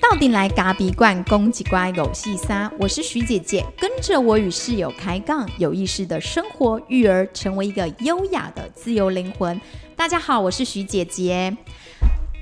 到底来嘎比罐公鸡乖狗细沙，我是徐姐姐，跟着我与室友开杠，有意识的生活育儿，成为一个优雅的自由灵魂。大家好，我是徐姐姐。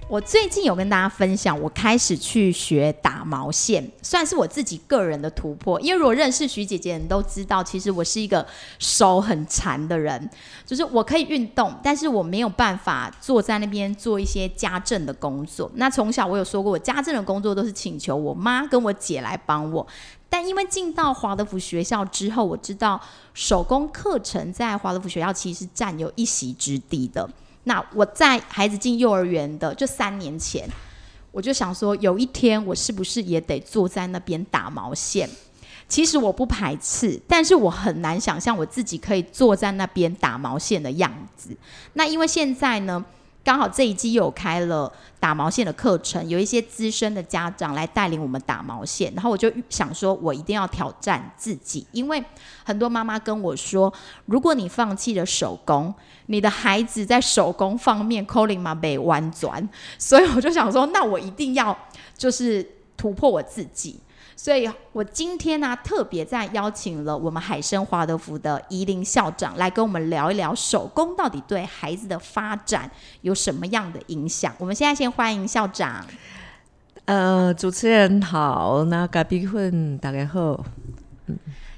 我最近有跟大家分享，我开始去学打毛线，算是我自己个人的突破。因为如果认识徐姐姐的人都知道，其实我是一个手很残的人，就是我可以运动，但是我没有办法坐在那边做一些家政的工作。那从小我有说过，我家政的工作都是请求我妈跟我姐来帮我。但因为进到华德福学校之后，我知道手工课程在华德福学校其实占有一席之地的。那我在孩子进幼儿园的就三年前，我就想说，有一天我是不是也得坐在那边打毛线？其实我不排斥，但是我很难想象我自己可以坐在那边打毛线的样子。那因为现在呢？刚好这一季又有开了打毛线的课程，有一些资深的家长来带领我们打毛线，然后我就想说，我一定要挑战自己，因为很多妈妈跟我说，如果你放弃了手工，你的孩子在手工方面 calling 嘛被弯转，所以我就想说，那我一定要就是突破我自己。所以我今天呢，特别在邀请了我们海生华德福的宜林校长来跟我们聊一聊手工到底对孩子的发展有什么样的影响。我们现在先欢迎校长。呃，主持人好，那隔壁混大家好。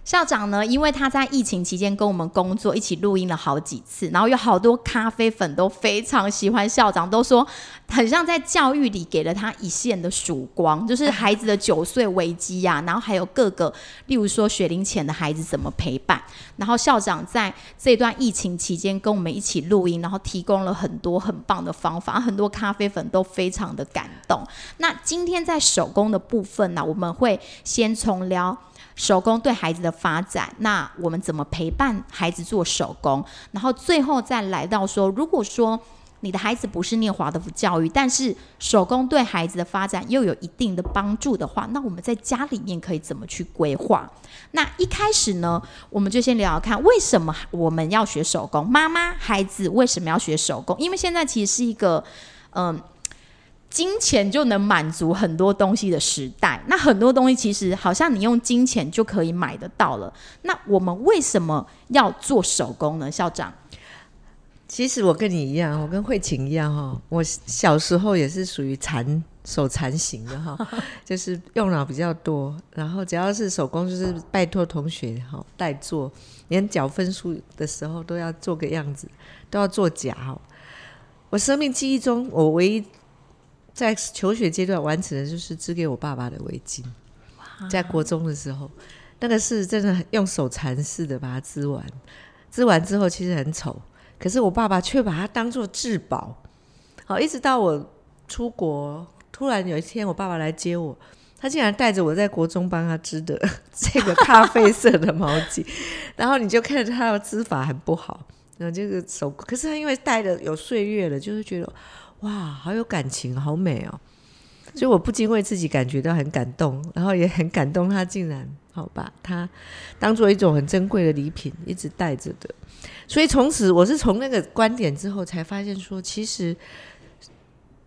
校长呢？因为他在疫情期间跟我们工作，一起录音了好几次，然后有好多咖啡粉都非常喜欢校长，都说很像在教育里给了他一线的曙光，就是孩子的九岁危机呀，然后还有各个，例如说学龄前的孩子怎么陪伴，然后校长在这段疫情期间跟我们一起录音，然后提供了很多很棒的方法，很多咖啡粉都非常的感动。那今天在手工的部分呢，我们会先从聊。手工对孩子的发展，那我们怎么陪伴孩子做手工？然后最后再来到说，如果说你的孩子不是念华德福教育，但是手工对孩子的发展又有一定的帮助的话，那我们在家里面可以怎么去规划？那一开始呢，我们就先聊聊看，为什么我们要学手工？妈妈、孩子为什么要学手工？因为现在其实是一个，嗯。金钱就能满足很多东西的时代，那很多东西其实好像你用金钱就可以买得到了。那我们为什么要做手工呢？校长，其实我跟你一样，我跟慧琴一样哈，我小时候也是属于残手残型的哈，就是用脑比较多，然后只要是手工就是拜托同学哈代做，连缴分数的时候都要做个样子，都要做假哈。我生命记忆中，我唯一。在求学阶段完成的就是织给我爸爸的围巾，在国中的时候，那个是真的用手蚕似的把它织完，织完之后其实很丑，可是我爸爸却把它当做至宝。好，一直到我出国，突然有一天我爸爸来接我，他竟然带着我在国中帮他织的 这个咖啡色的毛巾，然后你就看着他的织法很不好，然后这个手，可是他因为戴了有岁月了，就是觉得。哇，好有感情，好美哦！所以我不禁为自己感觉到很感动，然后也很感动。他竟然好把它当做一种很珍贵的礼品，一直带着的。所以从此，我是从那个观点之后才发现，说其实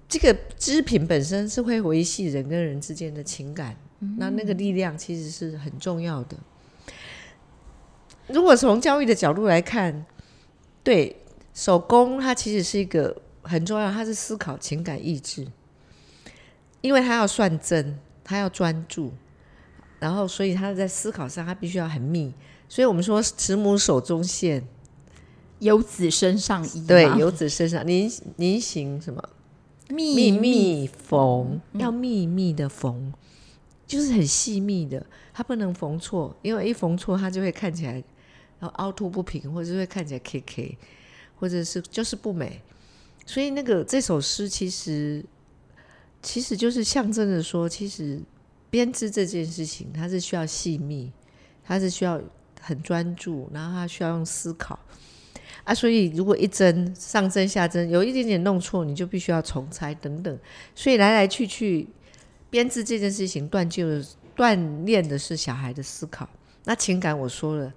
这个织品本身是会维系人跟人之间的情感，那那个力量其实是很重要的。如果从教育的角度来看，对手工，它其实是一个。很重要，他是思考情感意志，因为他要算真，他要专注，然后所以他在思考上他必须要很密，所以我们说慈母手中线，游子身上衣，对，游子身上，您您行什么？密密缝，要密密的缝，就是很细密的，它不能缝错，因为一缝错，它就会看起来然后凹凸不平，或者会看起来 K K，或者是就是不美。所以，那个这首诗其实其实就是象征着说，其实编织这件事情，它是需要细密，它是需要很专注，然后它需要用思考啊。所以，如果一针上针下针有一点点弄错，你就必须要重裁等等。所以，来来去去编织这件事情，锻就锻炼的是小孩的思考。那情感，我说了，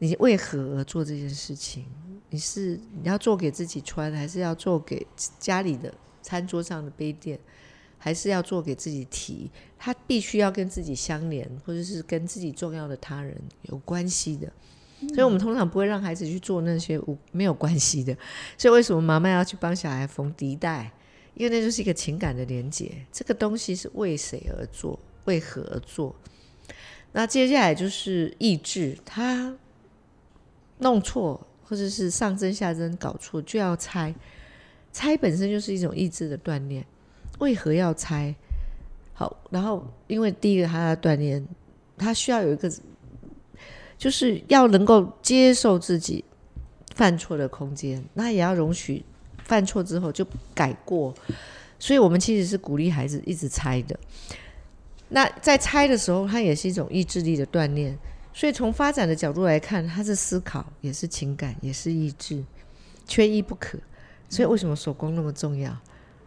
你为何而做这件事情？你是你要做给自己穿，还是要做给家里的餐桌上的杯垫，还是要做给自己提？它必须要跟自己相连，或者是跟自己重要的他人有关系的。所以，我们通常不会让孩子去做那些无没有关系的。所以，为什么妈妈要去帮小孩缝笛带？因为那就是一个情感的连接。这个东西是为谁而做？为何而做？那接下来就是意志，他弄错，或者是上针下针搞错，就要拆。拆本身就是一种意志的锻炼。为何要拆？好，然后因为第一个他要锻炼，他需要有一个。就是要能够接受自己犯错的空间，那也要容许犯错之后就改过。所以，我们其实是鼓励孩子一直猜的。那在猜的时候，它也是一种意志力的锻炼。所以，从发展的角度来看，它是思考，也是情感，也是意志，缺一不可。所以，为什么手工那么重要？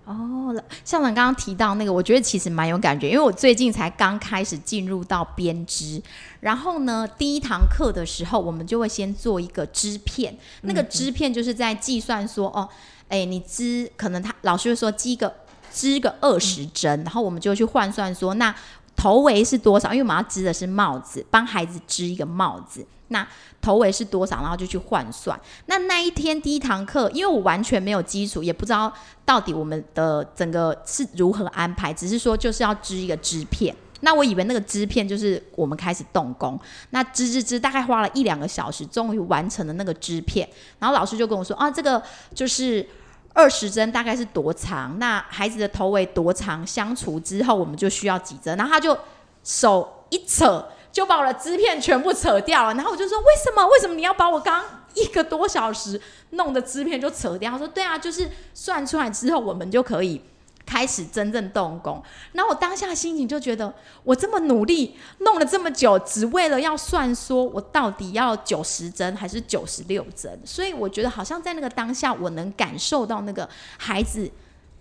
哦，校长刚刚提到那个，我觉得其实蛮有感觉，因为我最近才刚开始进入到编织，然后呢，第一堂课的时候，我们就会先做一个织片，那个织片就是在计算说，哦，哎，你织可能他老师会说织个织个二十针，然后我们就去换算说，那头围是多少？因为我们要织的是帽子，帮孩子织一个帽子。那头围是多少？然后就去换算。那那一天第一堂课，因为我完全没有基础，也不知道到底我们的整个是如何安排，只是说就是要织一个织片。那我以为那个织片就是我们开始动工。那织织织，大概花了一两个小时，终于完成了那个织片。然后老师就跟我说：“啊，这个就是二十针，大概是多长？那孩子的头围多长？相除之后，我们就需要几针？”然后他就手一扯。就把我的支片全部扯掉了，然后我就说：“为什么？为什么你要把我刚一个多小时弄的支片就扯掉？”他说：“对啊，就是算出来之后，我们就可以开始真正动工。”然后我当下心情就觉得，我这么努力弄了这么久，只为了要算说我到底要九十针还是九十六针，所以我觉得好像在那个当下，我能感受到那个孩子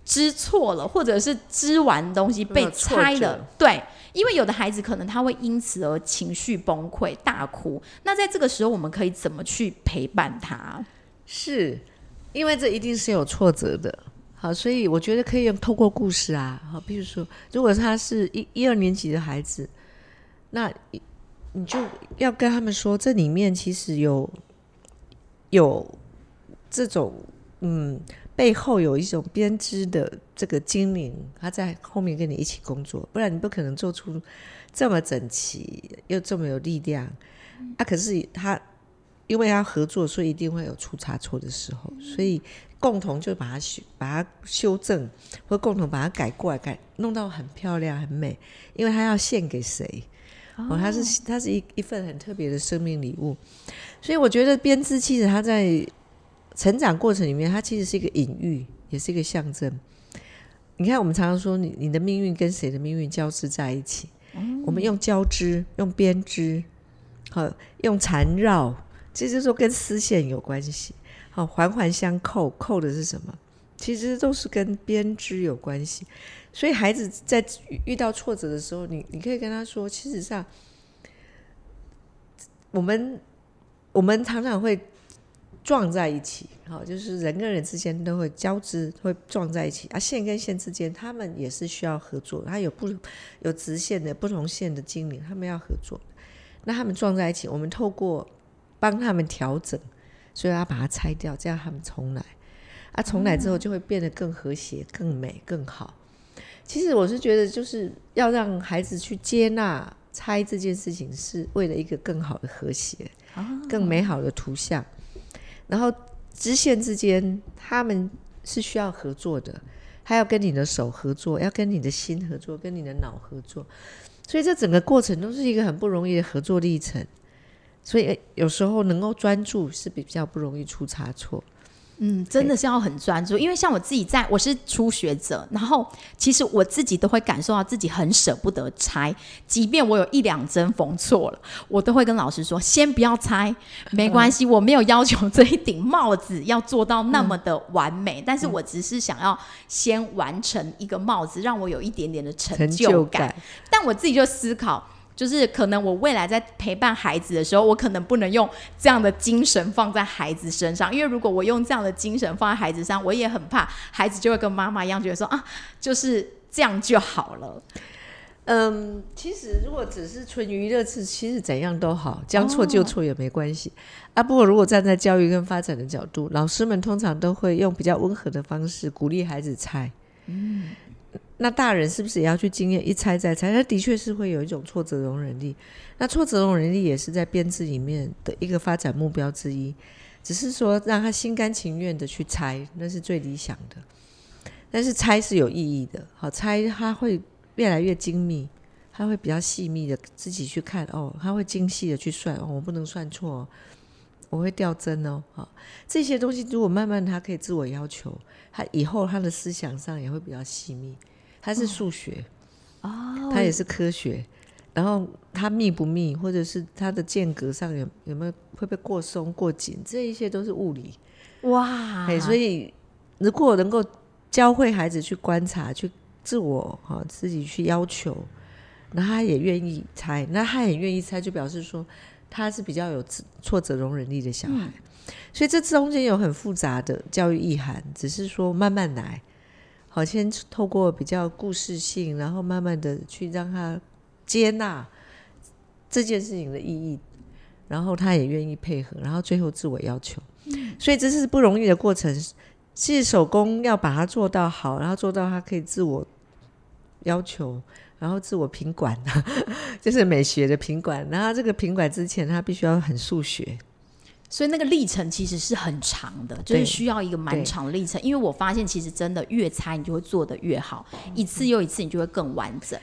知错了，或者是织完东西被拆了，对。因为有的孩子可能他会因此而情绪崩溃、大哭。那在这个时候，我们可以怎么去陪伴他？是因为这一定是有挫折的，好，所以我觉得可以用透过故事啊，好，比如说，如果他是一一二年级的孩子，那你就要跟他们说，这里面其实有有这种嗯。背后有一种编织的这个精灵，他在后面跟你一起工作，不然你不可能做出这么整齐又这么有力量。啊，可是他因为要合作，所以一定会有出差错的时候，所以共同就把它修、把它修正，或共同把它改过来，改弄到很漂亮、很美。因为它要献给谁？哦，它是它是一一份很特别的生命礼物，所以我觉得编织其实它在。成长过程里面，它其实是一个隐喻，也是一个象征。你看，我们常常说，你你的命运跟谁的命运交织在一起？我们用交织，用编织，好，用缠绕，这就是说跟丝线有关系。好，环环相扣，扣的是什么？其实都是跟编织有关系。所以，孩子在遇到挫折的时候，你你可以跟他说，其实上，我们我们常常会。撞在一起，好，就是人跟人之间都会交织，会撞在一起。啊，线跟线之间，他们也是需要合作。它有不有直线的不同线的精灵，他们要合作。那他们撞在一起，我们透过帮他们调整，所以要把它拆掉，这样他们重来。啊，重来之后就会变得更和谐、更美、更好。其实我是觉得，就是要让孩子去接纳拆这件事情，是为了一个更好的和谐、更美好的图像。然后支线之间，他们是需要合作的，他要跟你的手合作，要跟你的心合作，跟你的脑合作，所以这整个过程都是一个很不容易的合作历程。所以有时候能够专注是比较不容易出差错。嗯，真的是要很专注，因为像我自己在，我是初学者，然后其实我自己都会感受到自己很舍不得拆，即便我有一两针缝错了，我都会跟老师说，先不要拆，没关系，我没有要求这一顶帽子要做到那么的完美，但是我只是想要先完成一个帽子，让我有一点点的成就感。但我自己就思考。就是可能我未来在陪伴孩子的时候，我可能不能用这样的精神放在孩子身上，因为如果我用这样的精神放在孩子上，我也很怕孩子就会跟妈妈一样，觉得说啊，就是这样就好了。嗯，其实如果只是纯娱乐是，其实怎样都好，将错就错也没关系、啊。不过如果站在教育跟发展的角度，老师们通常都会用比较温和的方式鼓励孩子猜。嗯，那大人是不是也要去经验一猜再猜？他的确是会有一种挫折容忍力。那挫折容忍力也是在编制里面的一个发展目标之一，只是说让他心甘情愿的去猜，那是最理想的。但是猜是有意义的，好猜他会。越来越精密，他会比较细密的自己去看哦，他会精细的去算哦，我不能算错，我会掉针哦，好这些东西如果慢慢他可以自我要求，他以后他的思想上也会比较细密。他是数学哦，他也是科学，然后他密不密，或者是他的间隔上有有没有会不会过松过紧，这一些都是物理哇。哎，所以如果能够教会孩子去观察去。自我哈自己去要求，那他也愿意猜，那他也愿意猜，就表示说他是比较有挫折容忍力的小孩。所以这中间有很复杂的教育意涵，只是说慢慢来，好先透过比较故事性，然后慢慢的去让他接纳这件事情的意义，然后他也愿意配合，然后最后自我要求。所以这是不容易的过程。其实手工要把它做到好，然后做到它可以自我要求，然后自我品管，就是美学的品管。然后这个品管之前，他必须要很数学，所以那个历程其实是很长的，就是需要一个蛮长的历程。因为我发现，其实真的越猜，你就会做的越好，一次又一次，你就会更完整。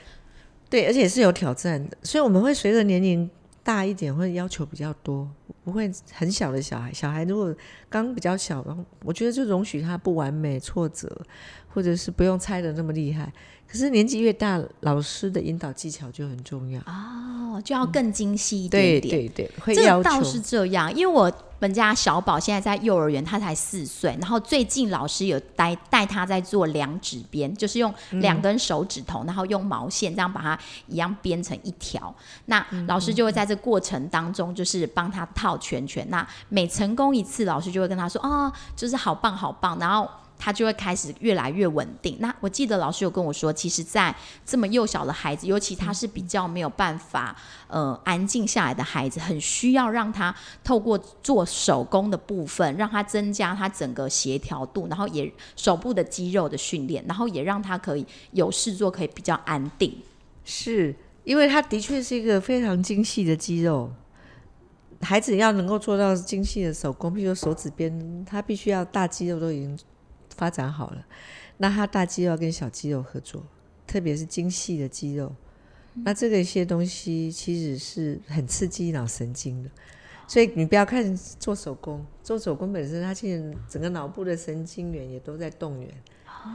对，而且是有挑战的，所以我们会随着年龄。大一点会要求比较多，不会很小的小孩。小孩如果刚比较小，然后我觉得就容许他不完美、挫折，或者是不用猜的那么厉害。可是年纪越大，老师的引导技巧就很重要哦，就要更精细一点点。对对对，这个倒是这样，因为我们家小宝现在在幼儿园，他才四岁，然后最近老师有带带他在做两指编，就是用两根手指头，然后用毛线这样把它一样编成一条。那老师就会在这过程当中，就是帮他套圈圈。那每成功一次，老师就会跟他说：“哦，就是好棒好棒。”然后。他就会开始越来越稳定。那我记得老师有跟我说，其实，在这么幼小的孩子，尤其他是比较没有办法呃安静下来的孩子，很需要让他透过做手工的部分，让他增加他整个协调度，然后也手部的肌肉的训练，然后也让他可以有事做，可以比较安定。是因为他的确是一个非常精细的肌肉，孩子要能够做到精细的手工，比如说手指边，他必须要大肌肉都已经。发展好了，那他大肌肉跟小肌肉合作，特别是精细的肌肉，那这个一些东西其实是很刺激脑神经的。所以你不要看做手工，做手工本身，它其实整个脑部的神经元也都在动员。哦，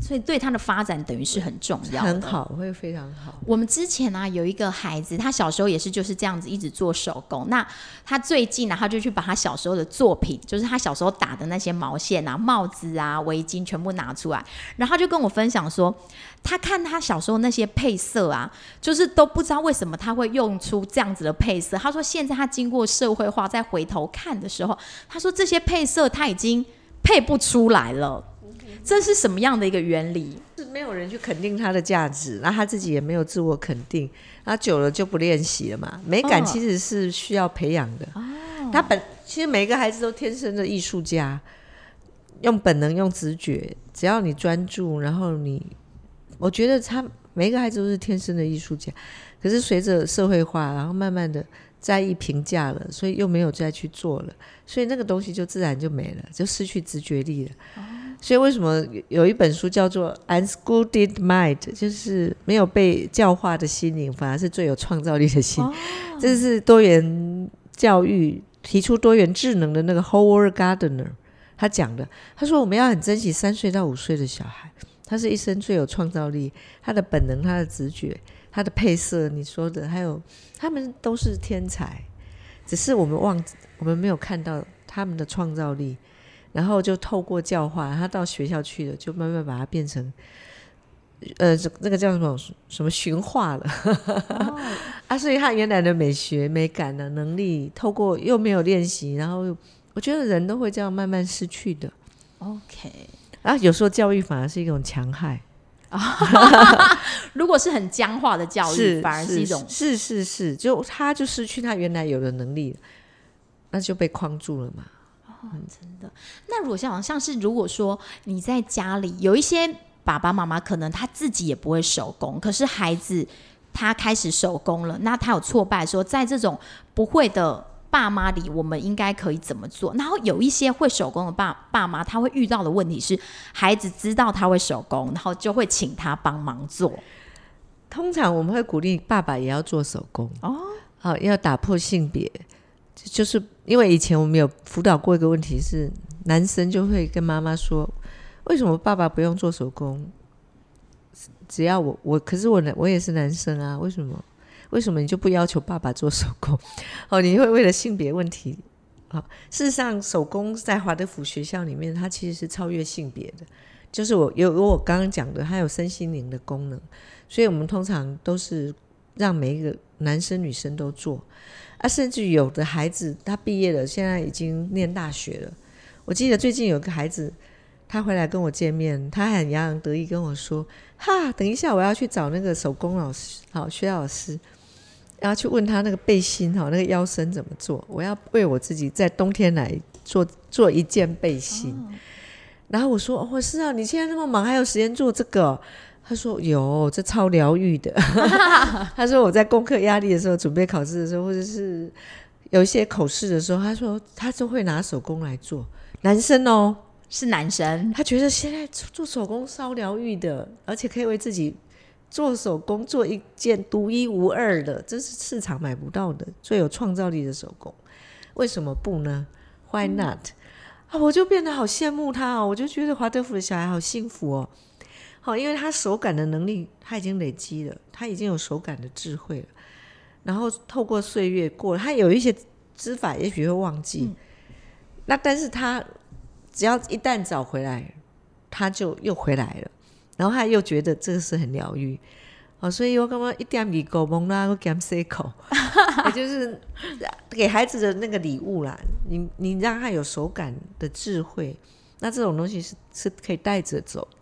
所以对他的发展等于是很重要，很好，会非常好。我们之前呢有一个孩子，他小时候也是就是这样子一直做手工。那他最近呢，他就去把他小时候的作品，就是他小时候打的那些毛线啊、帽子啊、围巾全部拿出来，然后他就跟我分享说，他看他小时候那些配色啊，就是都不知道为什么他会用出这样子的配色。他说现在他经过社会化，再回头看的时候，他说这些配色他已经配不出来了。这是什么样的一个原理？是没有人去肯定他的价值，那他自己也没有自我肯定，那久了就不练习了嘛。美感其实是需要培养的。哦，他本其实每个孩子都天生的艺术家，用本能、用直觉，只要你专注，然后你，我觉得他每个孩子都是天生的艺术家。可是随着社会化，然后慢慢的在意评价了，所以又没有再去做了，所以那个东西就自然就没了，就失去直觉力了。所以为什么有一本书叫做《Unschooled Mind》，就是没有被教化的心灵，反而是最有创造力的心。这是多元教育提出多元智能的那个 Howard Gardner 他讲的。他说我们要很珍惜三岁到五岁的小孩，他是一生最有创造力，他的本能、他的直觉、他的配色，你说的，还有他们都是天才，只是我们忘，我们没有看到他们的创造力。然后就透过教化，他到学校去了，就慢慢把它变成呃，这那个叫什么什么驯化了 啊，所以他原来的美学、美感的能力，透过又没有练习，然后我觉得人都会这样慢慢失去的。OK，啊有时候教育反而是一种强害，如果是很僵化的教育，是反而是一种是是是，就他就失去他原来有的能力，那就被框住了嘛。那如果像像是如果说你在家里有一些爸爸妈妈，可能他自己也不会手工，可是孩子他开始手工了，那他有挫败说，在这种不会的爸妈里，我们应该可以怎么做？然后有一些会手工的爸爸妈，他会遇到的问题是，孩子知道他会手工，然后就会请他帮忙做。通常我们会鼓励爸爸也要做手工哦，好、要打破性别，就是因为以前我们有辅导过一个问题是，男生就会跟妈妈说，为什么爸爸不用做手工？只要我我，可是我男我也是男生啊，为什么？为什么你就不要求爸爸做手工？哦，你会为了性别问题？好、事实上，手工在华德福学校里面，它其实是超越性别的，就是我有有我刚刚讲的，它有身心灵的功能。所以我们通常都是让每一个男生女生都做，啊，甚至有的孩子他毕业了，现在已经念大学了。我记得最近有个孩子，他回来跟我见面，他很洋洋得意跟我说：“哈，等一下我要去找那个手工老师，好，薛老师，然后去问他那个背心哈，那个腰身怎么做？我要为我自己在冬天来做做一件背心。然后我说：“哦，是啊，你现在那么忙，还有时间做这个哦？”他说有，这超疗愈的。他说我在功课压力的时候，准备考试的时候，或者是有一些口试的时候，他说他就会拿手工来做。男生哦，是男生，他觉得现在做手工超疗愈的，而且可以为自己做手工做一件独一无二的，这是市场买不到的最有创造力的手工。为什么不呢？Why not？、啊，我就变得好羡慕他哦，我就觉得华德福的小孩好幸福哦。好，因为他手感的能力他已经累积了，他已经有手感的智慧了。然后透过岁月过了，他有一些织法也许会忘记，那但是他只要一旦找回来，他就又回来了，然后他又觉得这个是很疗愈。哦，所以我刚刚一点米狗蒙啦，我给他们塞口，也就是给孩子的那个礼物啦。你你让他有手感的智慧，那这种东西是是可以带着走的。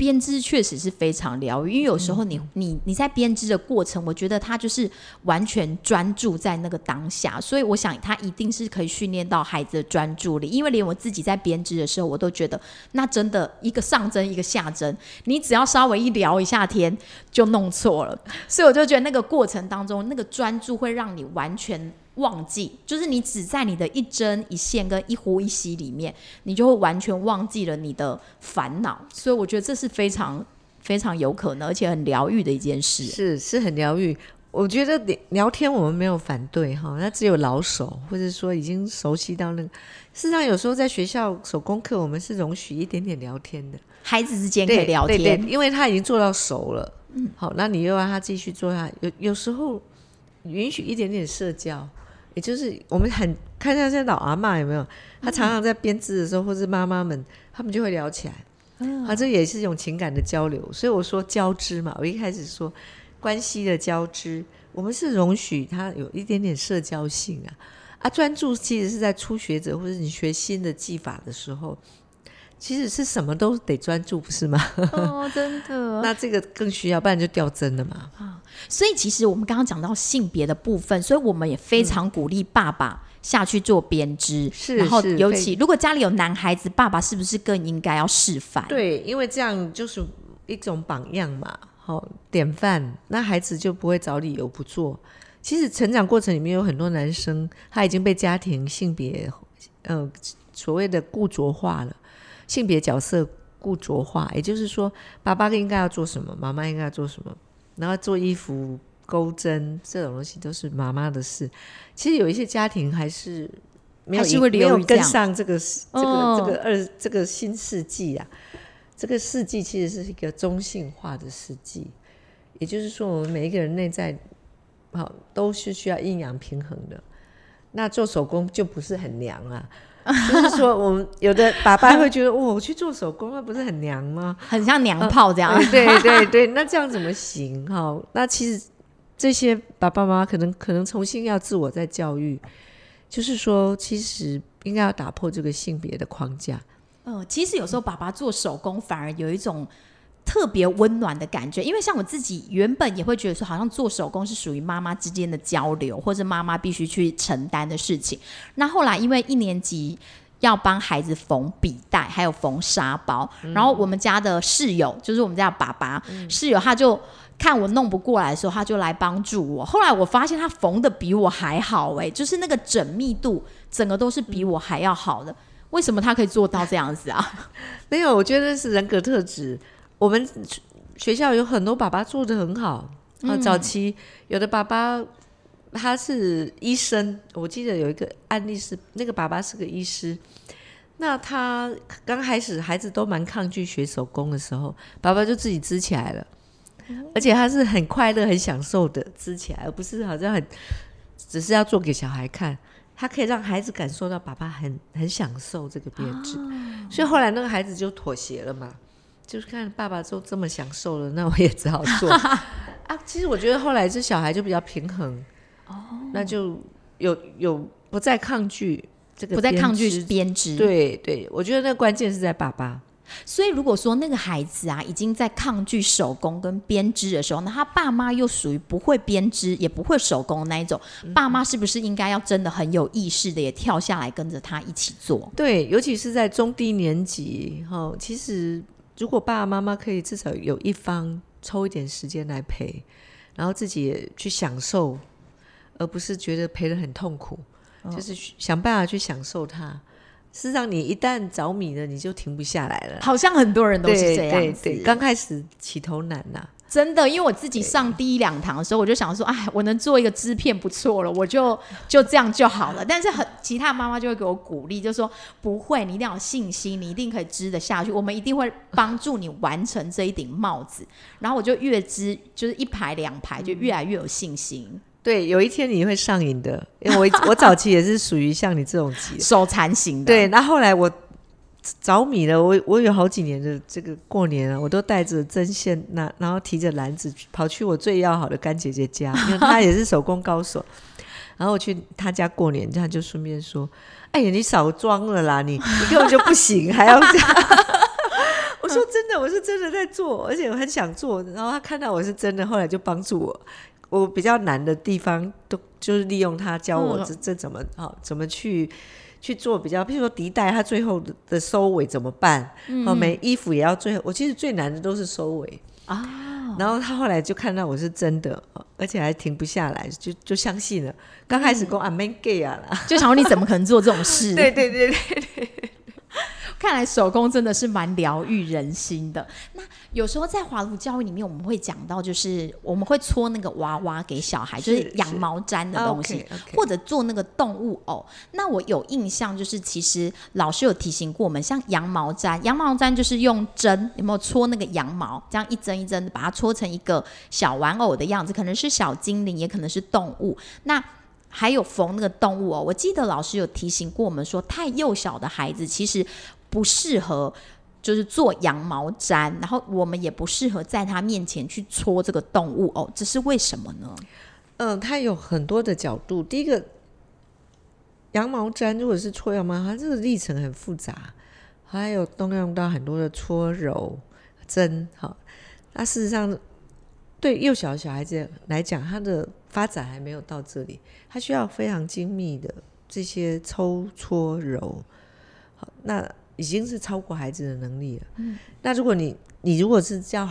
编织确实是非常疗愈，因为有时候你你你在编织的过程，我觉得他就是完全专注在那个当下，所以我想他一定是可以训练到孩子的专注力。因为连我自己在编织的时候，我都觉得那真的一个上针一个下针，你只要稍微一聊一下天就弄错了，所以我就觉得那个过程当中那个专注会让你完全。忘记，就是你只在你的一针一线跟一呼一吸里面，你就会完全忘记了你的烦恼。所以我觉得这是非常非常有可能，而且很疗愈的一件事。是是很疗愈。我觉得聊聊天我们没有反对哈，那只有老手或者说已经熟悉到那个。事实上，有时候在学校手工课，我们是容许一点点聊天的，孩子之间可以聊天，对对因为他已经做到熟了。嗯，好，那你又让他继续做下，有有时候允许一点点社交，也就是我们很看像现在老阿妈有没有？她常常在编织的时候，或是妈妈们，他们就会聊起来。啊，这也是一种情感的交流。所以我说交织嘛，我一开始说关系的交织，我们是容许它有一点点社交性啊。啊，专注其实是在初学者或者你学新的技法的时候，其实是什么都得专注，不是吗？哦，真的。那这个更需要，不然就掉针了嘛。啊所以其实我们刚刚讲到性别的部分，所以我们也非常鼓励爸爸下去做编织。是然后尤其如果家里有男孩子，爸爸是不是更应该要示范？对，因为这样就是一种榜样嘛，好、典范，那孩子就不会找理由不做。其实成长过程里面有很多男生，他已经被家庭性别，呃，所谓的固着化了，性别角色固着化，也就是说，爸爸应该要做什么，妈妈应该要做什么，然后做衣服、钩针这种东西都是妈妈的事。其实有一些家庭还是没有还是会没有跟上这个这个、哦这个二这个新世纪啊。这个世纪其实是一个中性化的世纪，也就是说，我们每一个人内在好都是需要阴阳平衡的。那做手工就不是很娘啊，就是说，我们有的爸爸会觉得，哦，我去做手工，那不是很娘吗？很像娘炮这样。对对对，那这样怎么行？哈，那其实这些爸爸妈妈可能可能重新要自我再教育，就是说，其实应该要打破这个性别的框架。嗯，其实有时候爸爸做手工反而有一种。特别温暖的感觉，因为像我自己原本也会觉得说，好像做手工是属于妈妈之间的交流，或者妈妈必须去承担的事情。那后来因为一年级要帮孩子缝笔袋，还有缝沙包，然后我们家的室友，就是我们家的爸爸室友，他就看我弄不过来的时候，他就来帮助我。后来我发现他缝的比我还好，哎，就是那个缜密度，整个都是比我还要好的。为什么他可以做到这样子啊？没有，我觉得是人格特质。我们学校有很多爸爸做的很好啊，早期有的爸爸他是医生，我记得有一个案例是那个爸爸是个医师，那他刚开始孩子都蛮抗拒学手工的时候，爸爸就自己织起来了，而且他是很快乐、很享受的织起来，而不是好像很只是要做给小孩看，他可以让孩子感受到爸爸很很享受这个编织，所以后来那个孩子就妥协了嘛。就是看爸爸都这么享受了，那我也只好做 啊。其实我觉得后来这小孩就比较平衡哦，那就有有不再抗拒这个，不再抗拒编织。对对，我觉得那关键是在爸爸。所以如果说那个孩子啊已经在抗拒手工跟编织的时候，那他爸妈又属于不会编织也不会手工那一种，爸妈是不是应该要真的很有意识的也跳下来跟着他一起做？对，尤其是在中低年级哈，其实。如果爸爸妈妈可以至少有一方抽一点时间来陪，然后自己也去享受，而不是觉得陪的很痛苦，就是想办法去享受它。事实上，你一旦着迷了，你就停不下来了。好像很多人都是这样子，刚开始起头难呐。真的，因为我自己上第一两堂的时候，我就想说，哎，我能做一个织片不错了，我就就这样就好了。但是很其他妈妈就会给我鼓励，就说不会，你一定要有信心，你一定可以织得下去，我们一定会帮助你完成这一顶帽子。然后我就越织，就是一排两排，就越来越有信心。对，有一天你会上瘾的，因为我我早期也是属于像你这种 手残型的。对，那后来我。着迷了，我我有好几年的这个过年啊，我都带着针线，那然后提着篮子跑去我最要好的干姐姐家，因为她也是手工高手。然后我去她家过年，她就顺便说：“哎呀，你少装了啦，你 你根本就不行，还要这样。”我说：“真的，我是真的在做，而且我很想做。”然后她看到我是真的，后来就帮助我。我 比较难的地方，都就是利用她教我这这怎么好怎么去。去做比较，比如说迪带，它最后的收尾怎么办？哦，每衣服也要最后，我其实最难的都是收尾啊。然后他后来就看到我是真的，而且还停不下来，就就相信了。刚开始讲啊，man gay 啊，就想说你怎么可能做这种事？对对对对对。看来手工真的是蛮疗愈人心的。那有时候在华卢教育里面，我们会讲到，就是我们会搓那个娃娃给小孩，就是羊毛毡的东西，或者做那个动物偶。那我有印象，就是其实老师有提醒过我们，像羊毛毡，羊毛毡就是用针，有没有搓那个羊毛，这样一针一针的把它搓成一个小玩偶的样子，可能是小精灵，也可能是动物。那还有缝那个动物哦，我记得老师有提醒过我们说，太幼小的孩子其实。不适合，就是做羊毛毡，然后我们也不适合在他面前去搓这个动物哦，这是为什么呢？嗯，它有很多的角度。第一个，羊毛毡如果是搓羊毛，它这个历程很复杂，还有动用到很多的搓揉针。哈，那事实上，对幼小小孩子来讲，他的发展还没有到这里，他需要非常精密的这些抽搓揉。好，那。已经是超过孩子的能力了。嗯，那如果你你如果是叫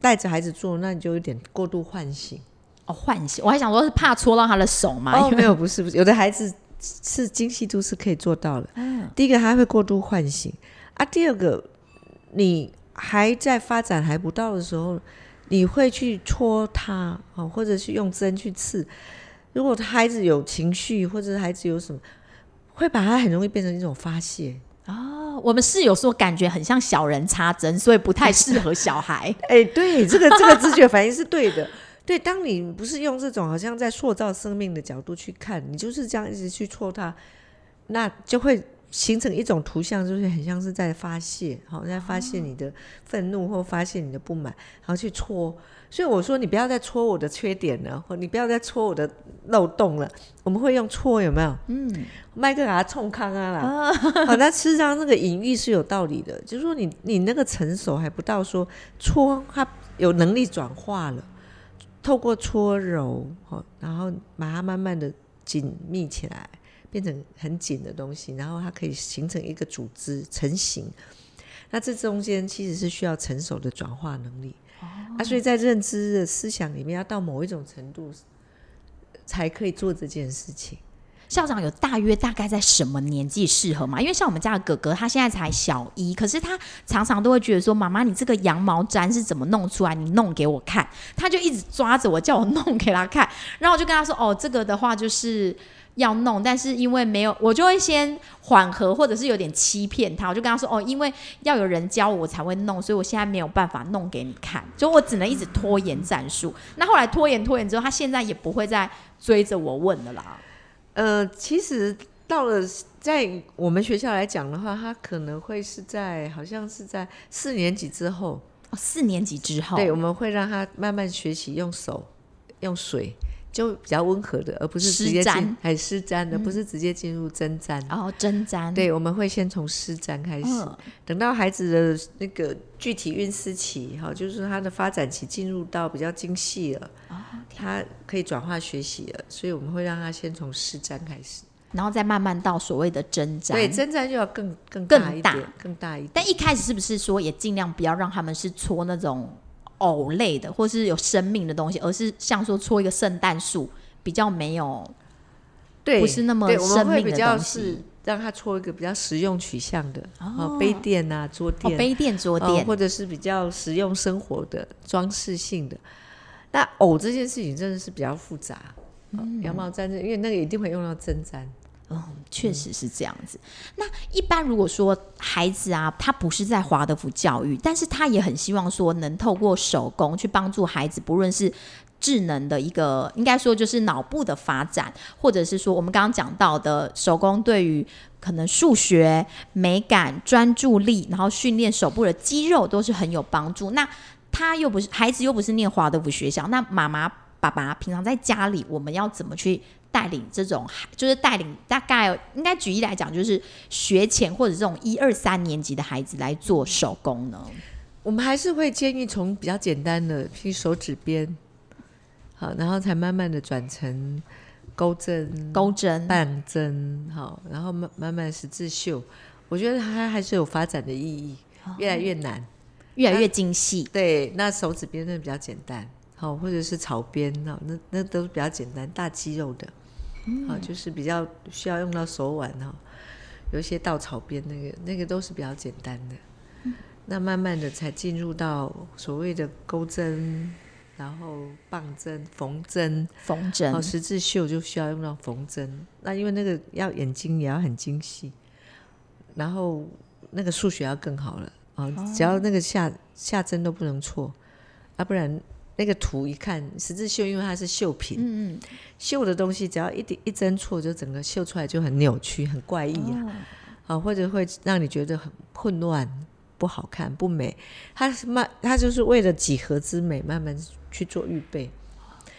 带着孩子做，那你就有点过度唤醒。哦，唤醒！我还想说是怕戳到他的手嘛。哦，没有，不是不是，有的孩子是精细度是可以做到的。嗯，第一个他会过度唤醒啊，第二个你还在发展还不到的时候，你会去戳他啊，或者是用针去刺。如果孩子有情绪，或者孩子有什么，会把他很容易变成一种发泄。哦，我们室友说感觉很像小人插针，所以不太适合小孩。哎，对，这个这个直觉反应是对的。对，当你不是用这种好像在塑造生命的角度去看，你就是这样一直去戳它，那就会形成一种图像，就是很像是在发泄，好，在发泄你的愤怒或发泄你的不满，然后去戳。所以我说，你不要再戳我的缺点了，或你不要再戳我的漏洞了。我们会用戳，有没有？嗯，麦克给他冲康啊啦。好，那事实上那个隐喻是有道理的，就是说你你那个成熟还不到说戳，它有能力转化了，透过搓揉，好，然后把它慢慢的紧密起来，变成很紧的东西，然后它可以形成一个组织成型。那这中间其实是需要成熟的转化能力。啊，所以在认知的思想里面，要到某一种程度，才可以做这件事情。校长有大约大概在什么年纪适合吗？因为像我们家的哥哥，他现在才小一，可是他常常都会觉得说：“妈妈，你这个羊毛毡是怎么弄出来？你弄给我看。”他就一直抓着我，叫我弄给他看。然后我就跟他说：“哦，这个的话就是。”要弄，但是因为没有，我就会先缓和，或者是有点欺骗他。我就跟他说：“哦，因为要有人教我才会弄，所以我现在没有办法弄给你看，就我只能一直拖延战术。”那后来拖延拖延之后，他现在也不会再追着我问了啦。呃，其实到了在我们学校来讲的话，他可能会是在好像是在四年级之后，四年级之后，对，我们会让他慢慢学习用手用水。就比较温和的，而不是直接进还湿粘的，不是直接进入针粘。哦，针粘。对，我们会先从湿粘开始，等到孩子的那个具体运思期，哈，就是他的发展期进入到比较精细了，他可以转化学习了，所以我们会让他先从湿粘开始，然后再慢慢到所谓的真粘。对，真粘就要更更大一点，更大一点。但一开始是不是说也尽量不要让他们是搓那种？偶类的，或是有生命的东西，而是像说戳一个圣诞树，比较没有，对，不是那么生命的东西，让他戳一个比较实用取向的，哦，杯垫啊，桌垫，杯垫桌垫，或者是比较实用生活的装饰性的。那偶这件事情真的是比较复杂，羊毛毡因为那个一定会用到针毡。嗯，确实是这样子。那一般如果说孩子啊，他不是在华德福教育，但是他也很希望说能透过手工去帮助孩子，不论是智能的一个，应该说就是脑部的发展，或者是说我们刚刚讲到的手工对于可能数学、美感、专注力，然后训练手部的肌肉都是很有帮助。那他又不是孩子，又不是念华德福学校，那妈妈爸爸平常在家里，我们要怎么去？带领这种，就是带领大概应该举例来讲，就是学前或者这种一二三年级的孩子来做手工呢。我们还是会建议从比较简单的，譬如手指编，好，然后才慢慢的转成钩针、钩针、半针，好，然后慢慢慢十字绣。我觉得它还是有发展的意义，越来越难，越来越精细。对，那手指编的比较简单。好，或者是草编哦，那那都是比较简单，大肌肉的，好，就是比较需要用到手腕哈。有一些稻草编那个，那个都是比较简单的。那慢慢的才进入到所谓的钩针，然后棒针、缝针、缝针，哦，十字绣就需要用到缝针。那因为那个要眼睛也要很精细，然后那个数学要更好了啊，只要那个下下针都不能错，啊，不然。那个图一看，十字绣，因为它是绣品，嗯嗯，绣的东西只要一点一针错，就整个绣出来就很扭曲、很怪异啊，啊，或者会让你觉得很混乱、不好看、不美。它慢，它就是为了几何之美，慢慢去做预备。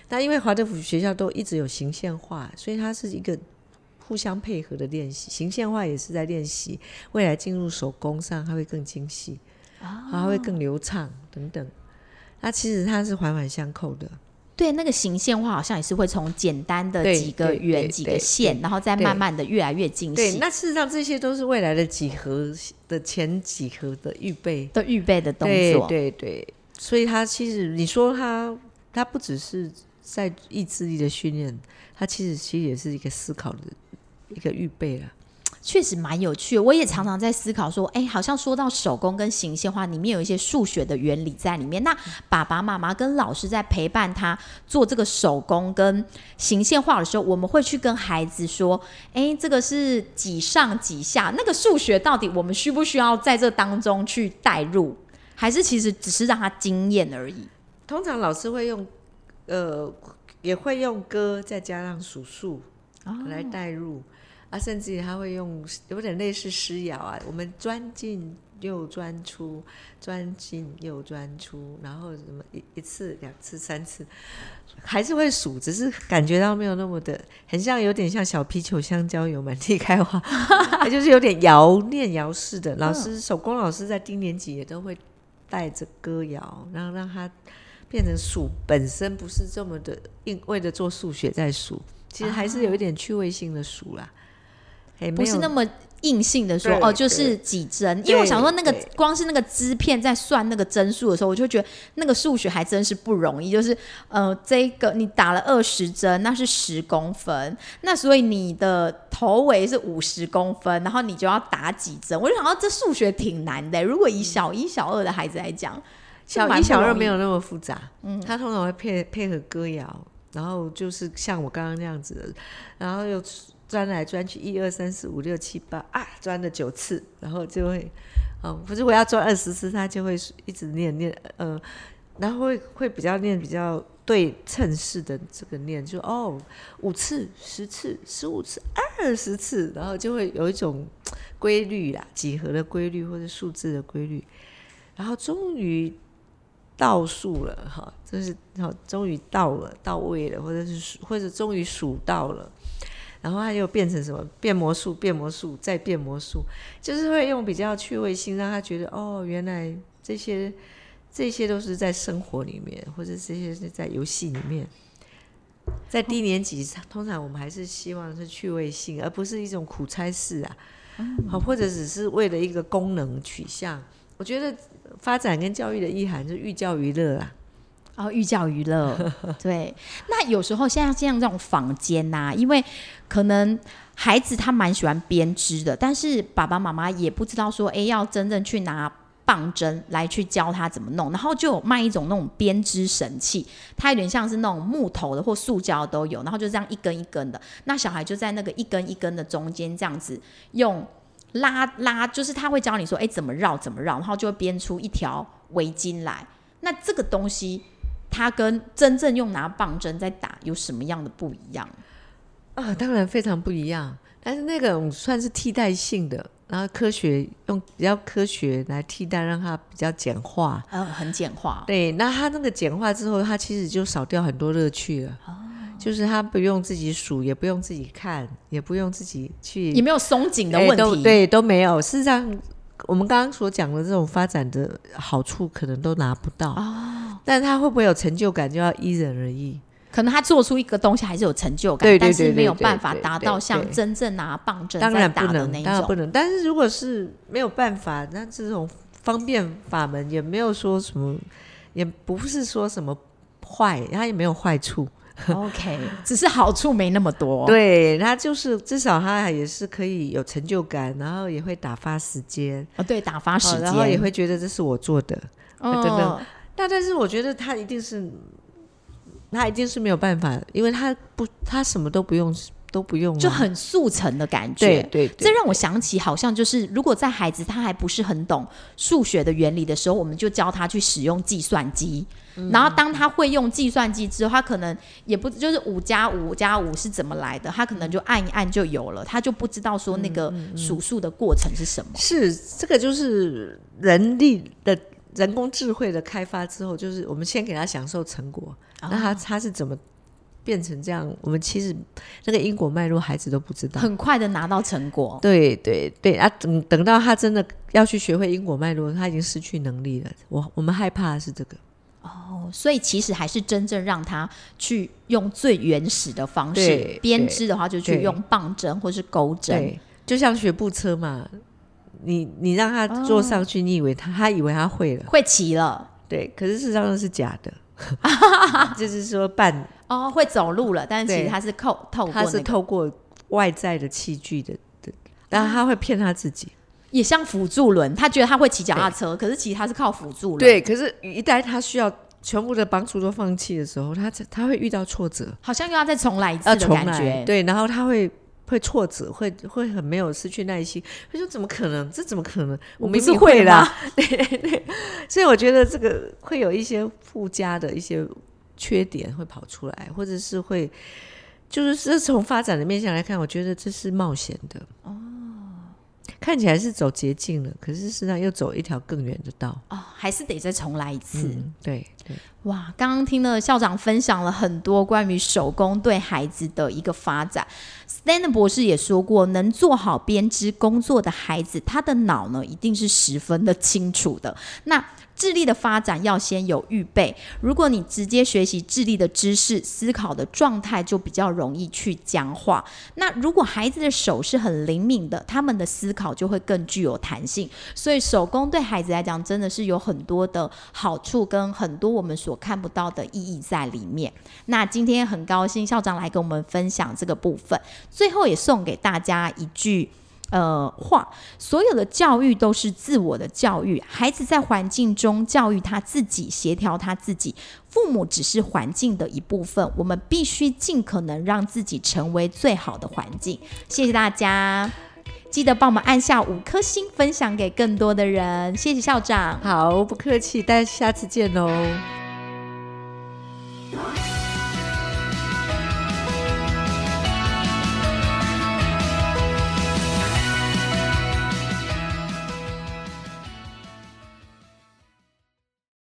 那因为华德福学校都一直有形象化，所以它是一个互相配合的练习。形象化也是在练习，未来进入手工上，它会更精细，啊，它会更流畅等等。那其实它是环环相扣的，对，那个形线画好像也是会从简单的几个圆、几个线，然后再慢慢的越来越精细。对，那事实上这些都是未来的几何的前几何的预备的预备的动作。对对对，所以它其实你说它，它不只是在意志力的训练，它其实其实也是一个思考的一个预备了。确实蛮有趣，我也常常在思考说，哎，好像说到手工跟形线画，里面有一些数学的原理在里面。那爸爸妈妈跟老师在陪伴他做这个手工跟形线画的时候，我们会去跟孩子说，哎，这个是几上几下，那个数学到底我们需不需要在这当中去带入，还是其实只是让他经验而已？通常老师会用，呃，也会用歌再加上数数来带入。啊，甚至他会用有点类似诗谣啊，我们钻进又钻出，钻进又钻出，然后什么一一次、两次、三次，还是会数，只是感觉到没有那么的，很像有点像小皮球香蕉有满地开花，就是有点摇念摇式的。老师手工老师在低年级也都会带着歌谣，然后让他变成数本身不是这么的硬，为了做数学在数，其实还是有一点趣味性的数啦。哎，不是那么硬性的说哦，就是几针。因为我想说，那个光是那个支片在算那个针数的时候，我就觉得那个数学还真是不容易。就是呃，这个你打了二十针，那是十公分，那所以你的头围是五十公分，然后你就要打几针。我就想到这数学挺难的。如果以小一、小二的孩子来讲，小一、小二没有那么复杂，嗯，他通常会配配合歌谣，然后就是像我刚刚那样子的，然后又钻来钻去，一二三四五六七八啊，钻了九次，然后就会，哦，不是我要钻二十次，他就会一直念念，呃，然后会会比较念比较对称式的这个念，就哦五次、十次、十五次、二十次，然后就会有一种规律啦，几何的规律或者数字的规律，然后终于。倒数了哈，就是好，终于到了，到位了，或者是或者终于数到了，然后他又变成什么变魔术，变魔术，再变魔术，就是会用比较趣味性，让他觉得哦，原来这些这些都是在生活里面，或者这些是在游戏里面。在低年级，通常我们还是希望是趣味性，而不是一种苦差事啊，好，或者只是为了一个功能取向。我觉得发展跟教育的意涵就是寓教于乐啦。哦，寓教于乐，对。那有时候像像这种房间呐、因为可能孩子他蛮喜欢编织的，但是爸爸妈妈也不知道说，哎，要真正去拿棒针来去教他怎么弄，然后就有卖一种那种编织神器，它有点像是那种木头的或塑胶都有，然后就这样一根一根的，那小孩就在那个一根一根的中间这样子用拉拉，就是他会教你说，哎，怎么绕怎么绕，然后就会编出一条围巾来。那这个东西，它跟真正用拿棒针在打有什么样的不一样？啊，当然非常不一样，但是那种算是替代性的，然后科学用比较科学来替代，让它比较简化。嗯，很简化，对，那它那个简化之后，它其实就少掉很多乐趣了。就是他不用自己数，也不用自己看，也不用自己去也没有松紧的哎问题。都对，都没有。事实上，我们刚刚所讲的这种发展的好处，可能都拿不到。哦，但他会不会有成就感，就要因人而异。可能他做出一个东西还是有成就感，对对但是没有办法对达到像真正拿棒针当在打然不能，的那种。当然不能。但是如果是没有办法，那这种方便法门也没有说什么，也不是说什么坏，它也没有坏处。OK，只是好处没那么多。，对，他就是至少他也是可以有成就感，然后也会打发时间，哦对，打发时哦间，然后也会觉得这是我做的。嗯等等那但是我觉得他一定是，他一定是没有办法，因为他不，他什么都不用，都不用啊、就很速成的感觉。对对对，这让我想起，好像就是如果在孩子他还不是很懂数学的原理的时候，我们就教他去使用计算机。嗯然后当他会用计算机之后，他可能也不就是五加五加五是怎么来的，他可能就按一按就有了，他就不知道说那个嗯数数的过程是什么。是这个就是人力的人工智慧的开发之后，就是我们先给他享受成果，那他他是怎么变成这样？我们其实那个因果脉络孩子都不知道。很快的拿到成果，对对对啊，等等到他真的要去学会因果脉络，他已经失去能力了。我我们害怕的是这个。哦，所以其实还是真正让他去用最原始的方式对编织的话，就去用棒针或是钩针。就像学步车嘛，你你让他坐上去，你以为他他以为他会了，会骑了对，可是事实上那是假的，就是说半哦，会走路了，但是其实他是透透过、那他，是透过外在的器具的的，然后他会骗他自己。也像辅助轮，他觉得他会骑脚踏车，可是其实他是靠辅助轮。，对，可是一旦他需要全部的帮助都放弃的时候，他他会遇到挫折，好像又要再重来一次的感觉。对，然后他会。会挫折，会会很没有失去耐心。他说：“怎么可能？这怎么可能？我们是会啦。对对对，所以我觉得这个会有一些附加的一些缺点会跑出来，或者是会就是是从发展的面向来看，我觉得这是冒险的哦。看起来是走捷径了，可是实际上又走一条更远的道哦，还是得再重来一次。对对，哇！刚刚听了校长分享了很多关于手工对孩子的一个发展。Stan 博士也说过，能做好编织工作的孩子，他的脑呢一定是十分的清楚的。那智力的发展要先有预备。如果你直接学习智力的知识，思考的状态就比较容易去僵化。那如果孩子的手是很灵敏的，他们的思考就会更具有弹性。所以手工对孩子来讲，真的是有很多的好处，跟很多我们所看不到的意义在里面。那今天很高兴校长来跟我们分享这个部分，最后也送给大家一句。呃，话，所有的教育都是自我的教育。孩子在环境中教育他自己，协调他自己。父母只是环境的一部分，我们必须尽可能让自己成为最好的环境。谢谢大家，记得帮我们按下五颗星分享给更多的人。谢谢校长。好不客气大家下次见喽